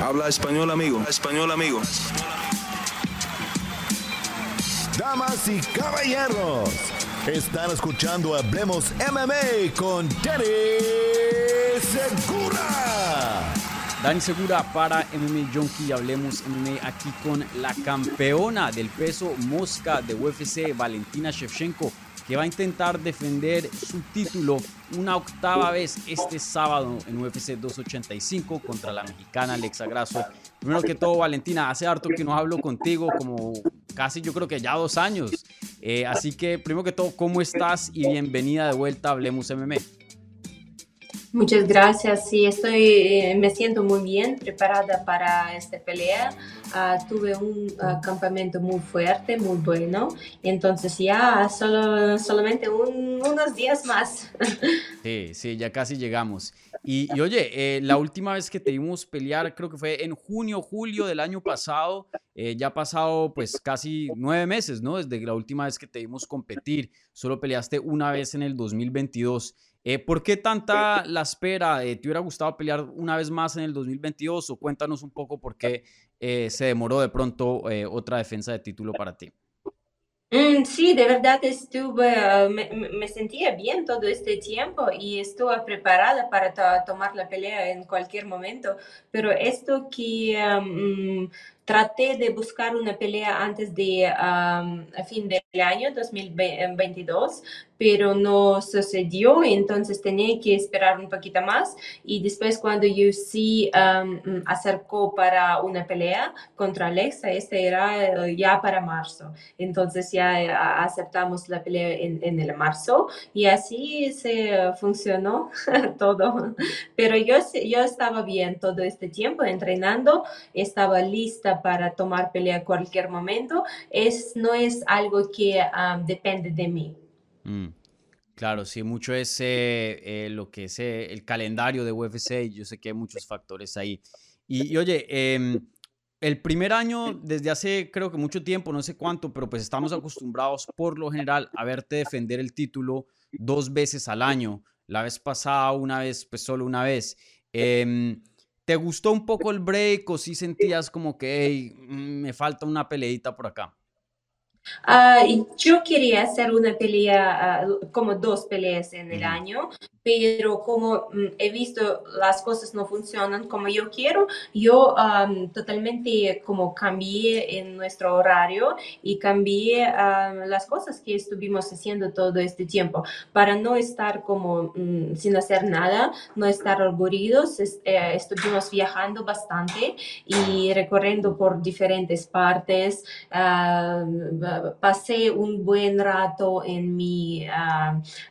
Habla español, amigo. Español, amigo. Damas y caballeros, están escuchando Hablemos MMA con Danny Segura. Dani Segura para MMA Junkie. Hablemos MMA aquí con la campeona del peso mosca de UFC, Valentina Shevchenko que va a intentar defender su título una octava vez este sábado en UFC 285 contra la mexicana Alexa Grasso. Primero que todo, Valentina, hace harto que no hablo contigo, como casi yo creo que ya dos años. Eh, así que, primero que todo, ¿cómo estás? Y bienvenida de vuelta a Hablemos MMA. Muchas gracias. Sí, estoy, eh, me siento muy bien preparada para esta pelea. Uh, tuve un uh, campamento muy fuerte, muy bueno. Entonces ya solo, solamente un, unos días más. Sí, sí, ya casi llegamos. Y, y oye, eh, la última vez que te vimos pelear creo que fue en junio, julio del año pasado. Eh, ya ha pasado pues casi nueve meses, ¿no? Desde la última vez que te vimos competir. Solo peleaste una vez en el 2022. Eh, ¿Por qué tanta la espera? Eh, ¿Te hubiera gustado pelear una vez más en el 2022? O cuéntanos un poco por qué se demoró de pronto otra defensa de título para ti. Mm, sí, de verdad estuve, ah, me, sentía bien todo este tiempo y estuve preparada para tomar la pelea en cualquier momento, pero esto que um, traté de buscar una pelea antes de fin del año 2022, pero no sucedió, entonces tenía que esperar un poquito más y después cuando yo sí acercó para una pelea contra Alexa, este era eh, ya para marzo, entonces ya eh, aceptamos la pelea en, en el marzo y así se funcionó todo, pero yo, yo estaba bien todo este tiempo entrenando, estaba lista para tomar pelea en cualquier momento, es, no es algo que um, depende de mí. Mm, claro, sí, mucho es eh, lo que es eh, el calendario de UFC, yo sé que hay muchos factores ahí. Y, oye, em, el primer año, desde hace creo que mucho tiempo, no sé cuánto, pero pues estamos acostumbrados por lo general a verte defender el título dos veces al año. La vez pasada, una vez, pues solo una vez. ¿Te gustó un poco el break o si sentías como que mm, me falta una peleita por acá? Ah, yo quería hacer una pelea, ah, como dos peleas en el año, pero como mm, he visto las cosas no funcionan como yo quiero, yo totalmente como cambié en nuestro horario y cambié las cosas que estuvimos haciendo todo este tiempo para no estar como mm, sin hacer nada, no estar aburridos. Eh, estuvimos viajando bastante y recorriendo por diferentes partes. pasé un buen rato en mi,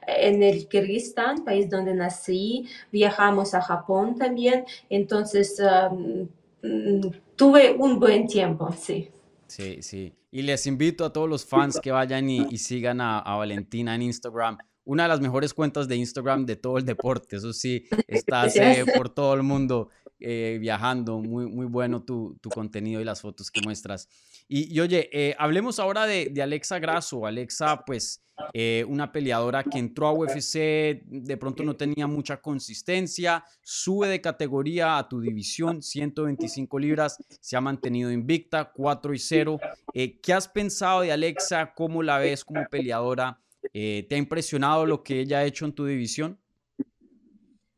en el Kirguistán, país donde nací, viajamos a Japón también, entonces mm, tuve un buen tiempo, sí. Sí, sí. Y les invito a todos los fans que vayan y, sigan a, Valentina en Instagram. Una de las mejores cuentas de Instagram de todo el deporte. Eso sí, estás por todo el mundo eh, viajando. Muy, muy bueno tu, tu, contenido y las fotos que muestras. Y, oye, eh, hablemos ahora de, Alexa Grasso. Alexa, pues, eh, una peleadora que entró a UFC, de pronto no tenía mucha consistencia, sube de categoría a tu división, 125 libras, se ha mantenido invicta, 4 y 0. Eh, ¿Qué has pensado de Alexa? ¿Cómo la ves como peleadora? ¿Te ha impresionado lo que ella ha hecho en tu división?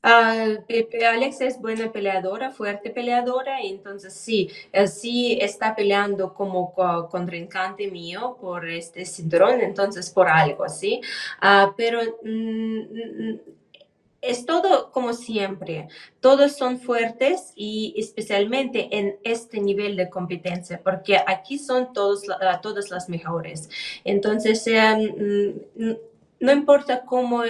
Uh, Alex es buena peleadora, fuerte peleadora, entonces sí, sí está peleando como contrincante mío por este cinturón, entonces por algo, ¿sí? Uh, pero mm, es todo como siempre, todos son fuertes y especialmente en este nivel de competencia, porque aquí son todos, uh, todas las mejores. Entonces, em, no importa cómo,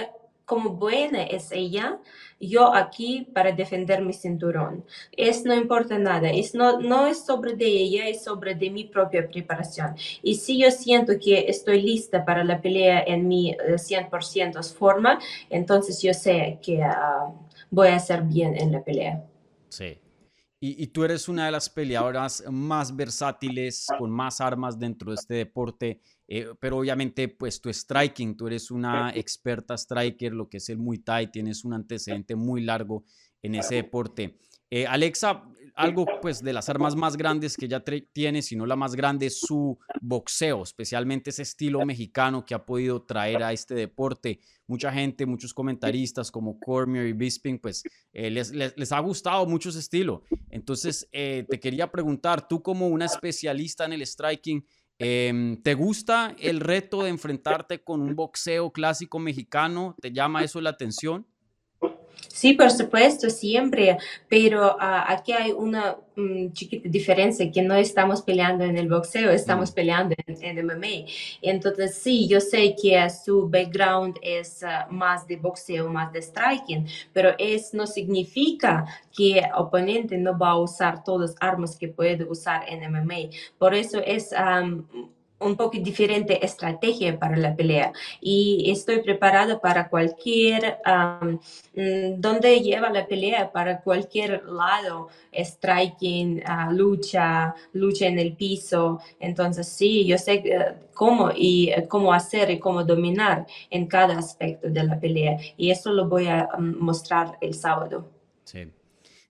cómo buena es ella, yo aquí para defender mi cinturón. Es no importa nada, es no, no es sobre de ella, es sobre de mi propia preparación. Y si yo siento que estoy lista para la pelea en mi 100% eh, forma, entonces yo sé que ah, voy a hacer bien en la pelea. Sí. Y, tú eres una de las peleadoras más versátiles, con más armas dentro de este deporte. Eh, pero obviamente, pues tu striking, tú eres una experta striker, lo que es el Muay Thai, tienes un antecedente muy largo en ese deporte. Eh, Alexa, algo pues de las armas más grandes que ella tiene, si no la más grande, es su boxeo, especialmente ese estilo mexicano que ha podido traer a este deporte. Mucha gente, muchos comentaristas como Cormier y Bisping, pues eh, les, les, ha gustado mucho ese estilo. Entonces, eh, te quería preguntar, tú como una especialista en el striking, em, ¿te gusta el reto de enfrentarte con un boxeo clásico mexicano? ¿Te llama eso la atención? Sí, por supuesto, siempre, pero ah, aquí hay una mm, chiquita diferencia, que no estamos peleando en el boxeo, estamos mm. peleando en, MMA. Entonces, sí, yo sé que su background es ah, más de boxeo, más de striking, pero eso no significa que el oponente no va a usar todas las armas que puede usar en MMA. Por eso es un poco diferente estrategia para la pelea y estoy preparada para cualquier, mm, donde lleva la pelea, para cualquier lado, striking, ah, lucha, lucha en el piso. Entonces sí, yo sé eh, cómo y eh, cómo hacer y cómo dominar en cada aspecto de la pelea y eso lo voy a mm, mostrar el sábado.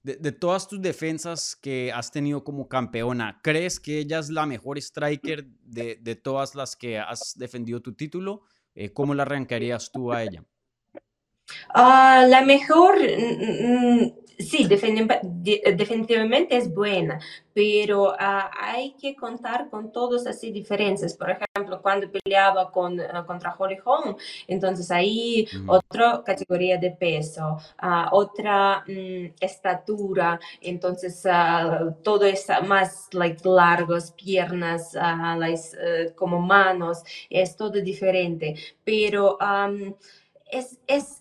De, todas tus defensas que has tenido como campeona, ¿crees que ella es la mejor striker de, de todas las que has defendido tu título? Eh, ¿Cómo la arrancarías tú a ella? Ah, la mejor, mm, mm, sí, definitivamente es buena, pero ah, hay que contar con todas esas diferencias. Por ejemplo, cuando peleaba con, ah, contra Holly Holm, entonces ahí otra categoría de peso, otra mm, estatura, entonces todo es más like, largos, piernas, eh, como manos, es todo diferente, pero es, es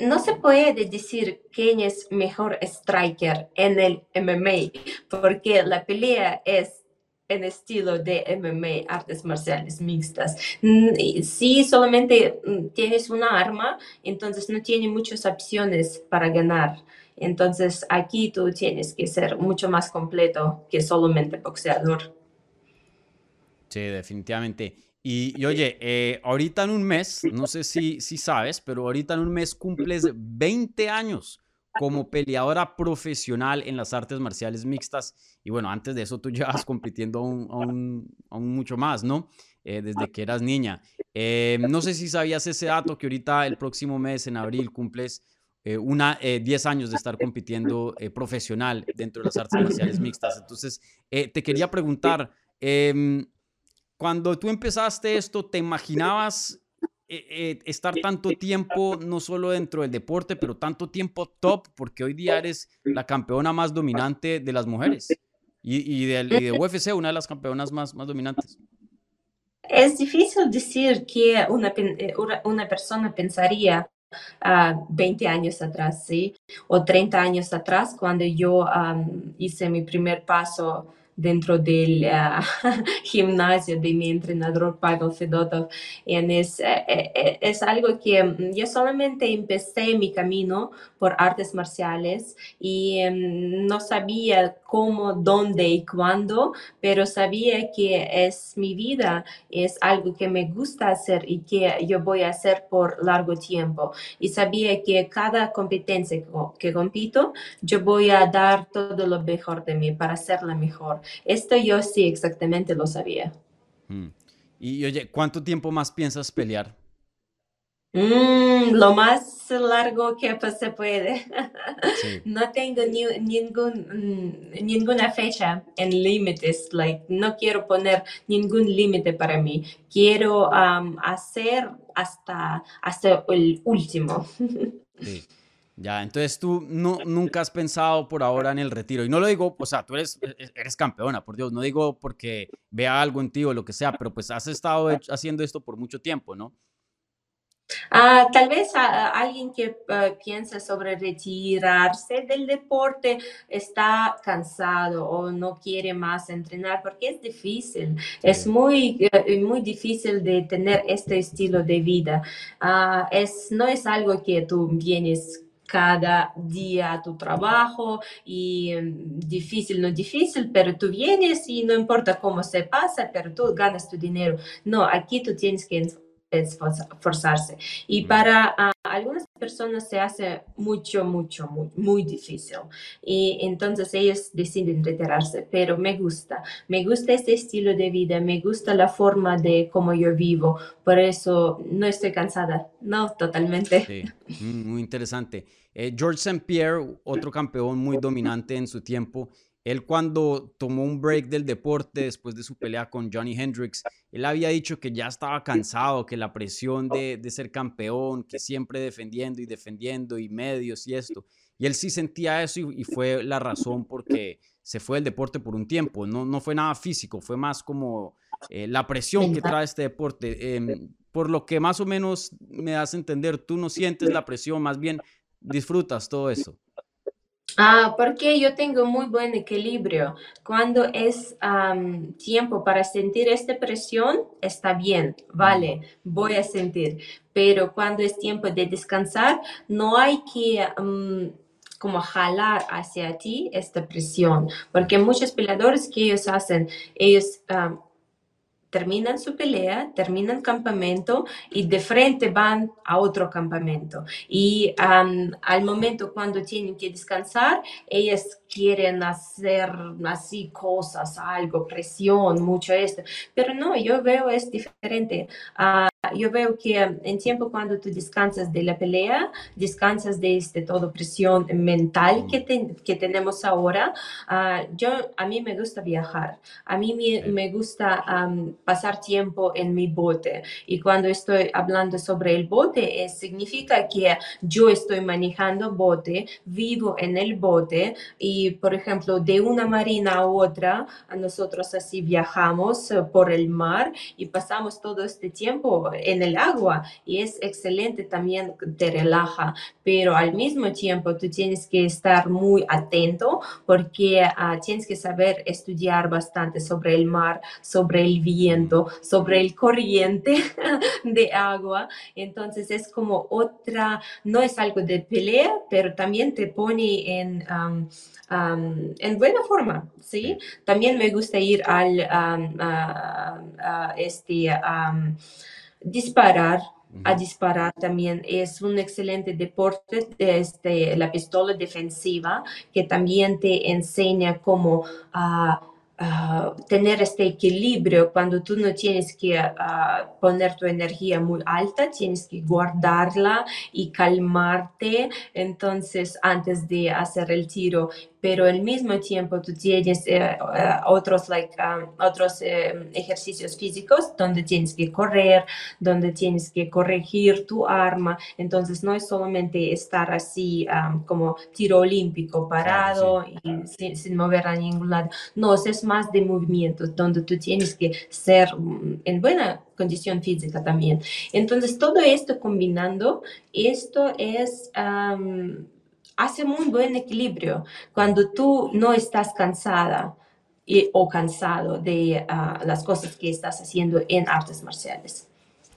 no se puede decir quién es mejor striker en el MMA, porque la pelea es en estilo de MMA, artes marciales mixtas. Mm, si solamente mm, tienes una arma, entonces no tiene muchas opciones para ganar. Entonces aquí tú tienes que ser mucho más completo que solamente boxeador. Sí, definitivamente. Y, oye, eh, ahorita en un mes, no sé si, si sabes, pero ahorita en un mes cumples 20 años como peleadora profesional en las artes marciales mixtas. Y bueno, antes de eso tú llevas compitiendo aún, mucho más, ¿no? Eh, desde que eras niña. Eh, no sé si sabías ese dato, que ahorita el próximo mes, en abril, cumples una, 10 años de estar compitiendo profesional dentro de las artes marciales mixtas. Entonces, te quería preguntar, em, cuando tú empezaste esto, ¿te imaginabas eh, eh, estar tanto tiempo, no solo dentro del deporte, pero tanto tiempo top, porque hoy día eres la campeona más dominante de las mujeres y, y, de, UFC, una de las campeonas más, más dominantes? Es difícil decir que una, eh, una persona pensaría a ah, 20 años atrás, ¿sí? O 30 años atrás, cuando yo hice mi primer paso dentro del uh, gimnasio de mi entrenador Pavel Fedotov. Y es, eh, eh, es algo que mm, yo solamente empecé mi camino por artes marciales y um, no sabía cómo, dónde y cuándo, pero sabía que es mi vida, es algo que me gusta hacer y que yo voy a hacer por largo tiempo. Y sabía que cada competencia que compito, yo voy a dar todo lo mejor de mí para hacerla mejor. Esto yo sí exactamente lo sabía. Mm. Y oye, ¿cuánto tiempo más piensas pelear? Mm, lo más largo que pues, se puede. No tengo ni, ningún, mm, ninguna fecha en límites. Like, no quiero poner ningún límite para mí. Quiero hacer hasta, hasta el último. Sí. Ya, entonces tú no, nunca has pensado por ahora en el retiro. Y no lo digo, o sea, tú eres, e, e, eres campeona, por Dios, no digo porque vea algo en ti o lo que sea, pero pues has estado haciendo esto por mucho tiempo, ¿no? Ah, tal vez alguien que uh, piensa sobre retirarse del deporte está cansado o no quiere más entrenar porque es difícil, es muy, eh, muy difícil de tener este estilo de vida. Uh, es, no es algo que tú vienes cada día tu trabajo y em, difícil, no difícil, pero tú vienes y no importa cómo se pasa, pero tú ganas tu dinero. No, aquí tú tienes que esforzarse. Y para ah, algunas personas se hace mucho, mucho, muy, muy difícil. Y entonces ellos deciden retirarse, pero me gusta, me gusta este estilo de vida, me gusta la forma de cómo yo vivo, por eso no estoy cansada, no, totalmente. Sí, mm, muy interesante. Eh, George St. Pierre, otro campeón muy dominante en su tiempo, él cuando tomó un break del deporte después de su pelea con Johnny Hendricks, él había dicho que ya estaba cansado, que la presión de, ser campeón, que siempre defendiendo y defendiendo y medios y esto. Y él sí sentía eso y, fue la razón porque se fue del deporte por un tiempo. No, no fue nada físico, fue más como eh, la presión que trae este deporte. Em, por lo que más o menos me das a entender, tú no sientes la presión, más bien disfrutas todo eso. Ah, porque yo tengo muy buen equilibrio. Cuando es tiempo para sentir esta presión, está bien, vale, voy a sentir. Pero cuando es tiempo de descansar, no hay que como jalar hacia ti esta presión, porque muchos peleadores que ellos hacen, ellos terminan su pelea, terminan campamento y de frente van a otro campamento. Y al momento cuando tienen que descansar, ellas quieren hacer así cosas, algo, presión, mucho esto. Pero no, yo veo es diferente. Ah, yo veo que en tiempo cuando tú descansas de la pelea, descansas de este todo presión mental que, que tenemos ahora. Ah, yo, a mí me gusta viajar, a mí me, me gusta pasar tiempo en mi bote. Y cuando estoy hablando sobre el bote, es, significa que yo estoy manejando bote, vivo en el bote. Y por ejemplo, de una marina a otra, nosotros así viajamos eh, por el mar y pasamos todo este tiempo en el agua. Y es excelente también, te relaja, pero al mismo tiempo tú tienes que estar muy atento porque ah, tienes que saber estudiar bastante sobre el mar, sobre el viento, sobre el corriente de agua. Entonces es como otra, no es algo de pelea, pero también te pone en en buena forma, ¿sí? También me gusta ir al este, disparar, a disparar también. Es un excelente deporte, este, la pistola defensiva, que también te enseña cómo... Uh, tener este equilibrio cuando tú no tienes que poner tu energía muy alta, tienes que guardarla y calmarte. Entonces antes de hacer el tiro pero al mismo tiempo tú tienes eh, eh, otros, like, um, otros eh, ejercicios físicos donde tienes que correr, donde tienes que corregir tu arma. Entonces no es solamente estar así um, como tiro olímpico parado y sin, mover a ningún lado. No, es más de movimientos donde tú tienes que ser mm, en buena condición física también. Entonces todo esto combinando, esto es... Um, hace muy buen equilibrio cuando tú no estás cansada y, o cansado de ah, las cosas que estás haciendo en artes marciales.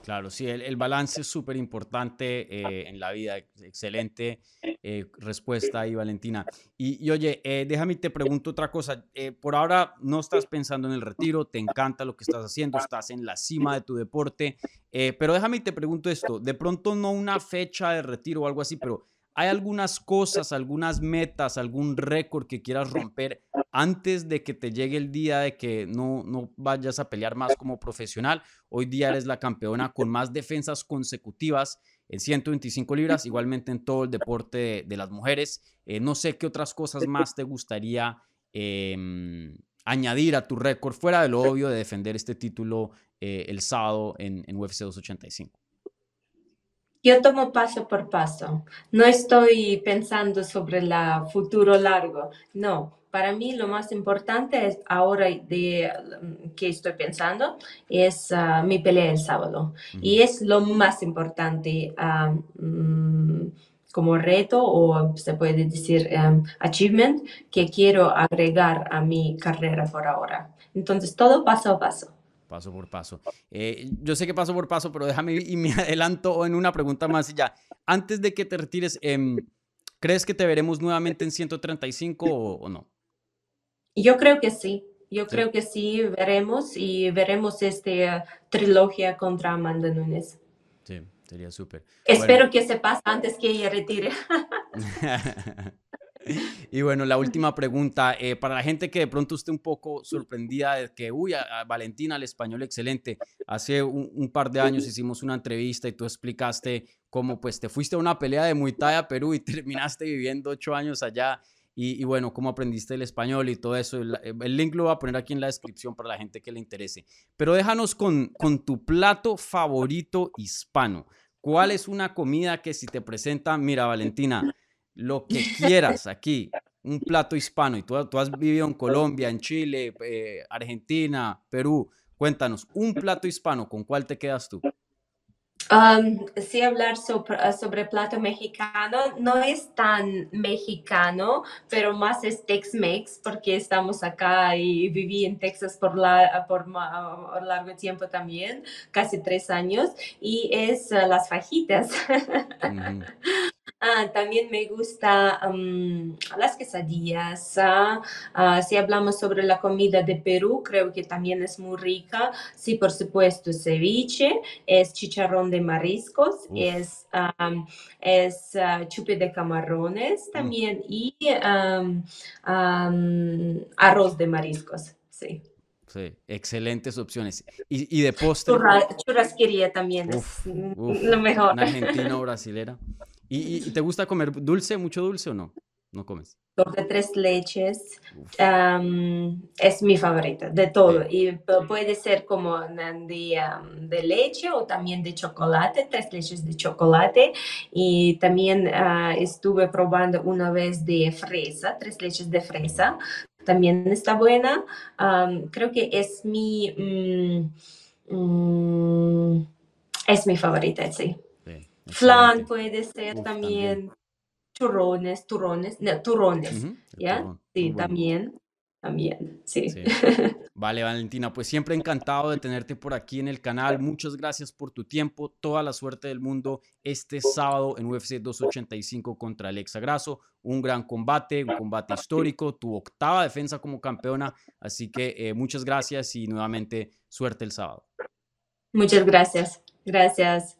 Claro, sí, el, balance es súper importante eh, en la vida. Excelente eh, respuesta ahí, Valentina. Y, oye, eh, déjame te pregunto otra cosa. por ahora no estás pensando en el retiro, te encanta lo que estás haciendo, estás en la cima de tu deporte, pero déjame te pregunto esto. De pronto no una fecha de retiro o algo así, pero ¿Hay algunas cosas, algunas metas, algún récord que quieras romper antes de que te llegue el día de que no, no vayas a pelear más como profesional? Hoy día eres la campeona con más defensas consecutivas en 125 libras, igualmente en todo el deporte de, las mujeres. Eh, no sé qué otras cosas más te gustaría em, añadir a tu récord, fuera de lo obvio de defender este título eh, el sábado en, en UFC 285. Yo tomo paso por paso. No estoy pensando sobre el futuro largo. No, para mí lo más importante es ahora de mm, que estoy pensando es ah, mi pelea el sábado. Y es lo más importante ah, mm, como reto o se puede decir um, achievement que quiero agregar a mi carrera por ahora. Entonces todo paso a paso paso por paso. Eh, yo sé que paso por paso, pero déjame y me adelanto en una pregunta más y ya. Antes de que te retires, em, ¿crees que te veremos nuevamente en 135 o, no? Yo creo que sí. yo creo que sí, veremos y veremos esta trilogía contra Amanda Nunes. Sí, sería súper. Espero que se pase antes que ella retire. Y bueno, la última pregunta, eh, para la gente que de pronto esté un poco sorprendida de que, uy, Valentina, el español excelente, hace un, par de años hicimos una entrevista y tú explicaste cómo pues te fuiste a una pelea de Muay Thai a Perú y terminaste viviendo ocho años allá y, bueno, cómo aprendiste el español y todo eso. El, link lo voy a poner aquí en la descripción para la gente que le interese. Pero déjanos con, con tu plato favorito hispano. ¿Cuál es una comida que si te presenta, mira Valentina, lo que quieras aquí, un plato hispano, y tú, tú has vivido en Colombia, en Chile, eh, Argentina, Perú, cuéntanos, un plato hispano, ¿con cuál te quedas tú? Um, sí, hablar sobre, sobre, plato mexicano no es tan mexicano, pero más es Tex-Mex, porque estamos acá y viví en Texas por, la, por, largo tiempo también, casi tres años, y es uh, las fajitas. Ah, también me gusta las quesadillas. Ah, ah, si hablamos sobre la comida de Perú, creo que también es muy rica. Sí, por supuesto, ceviche, es chicharrón de mariscos, es, es chupe de camarones mm. también y arroz de mariscos. Sí. Sí, excelentes opciones. Y, y de postre. churrasquería también es lo mejor. Una argentina o brasilera. ¿Y, te gusta comer dulce, mucho dulce o no? ¿No comes? de tres leches es mi favorita de todo. Y puede ser como de, de, leche o también de chocolate, tres leches de chocolate. Y también ah, estuve probando una vez de fresa, tres leches de fresa. También está buena. creo que es mi... Mm, mm, es mi favorita, sí. Flan puede ser también. Churrones, turrones, no, turrones, ¿ya? Sí, también, también, sí. Vale, Valentina, pues siempre encantado de tenerte por aquí en el canal. Muchas gracias por tu tiempo, toda la suerte del mundo este sábado en UFC 285 contra Alexa Grasso. Un gran combate, un combate histórico, tu octava defensa como campeona. Así que eh, muchas gracias y nuevamente suerte el sábado. Muchas gracias. Gracias.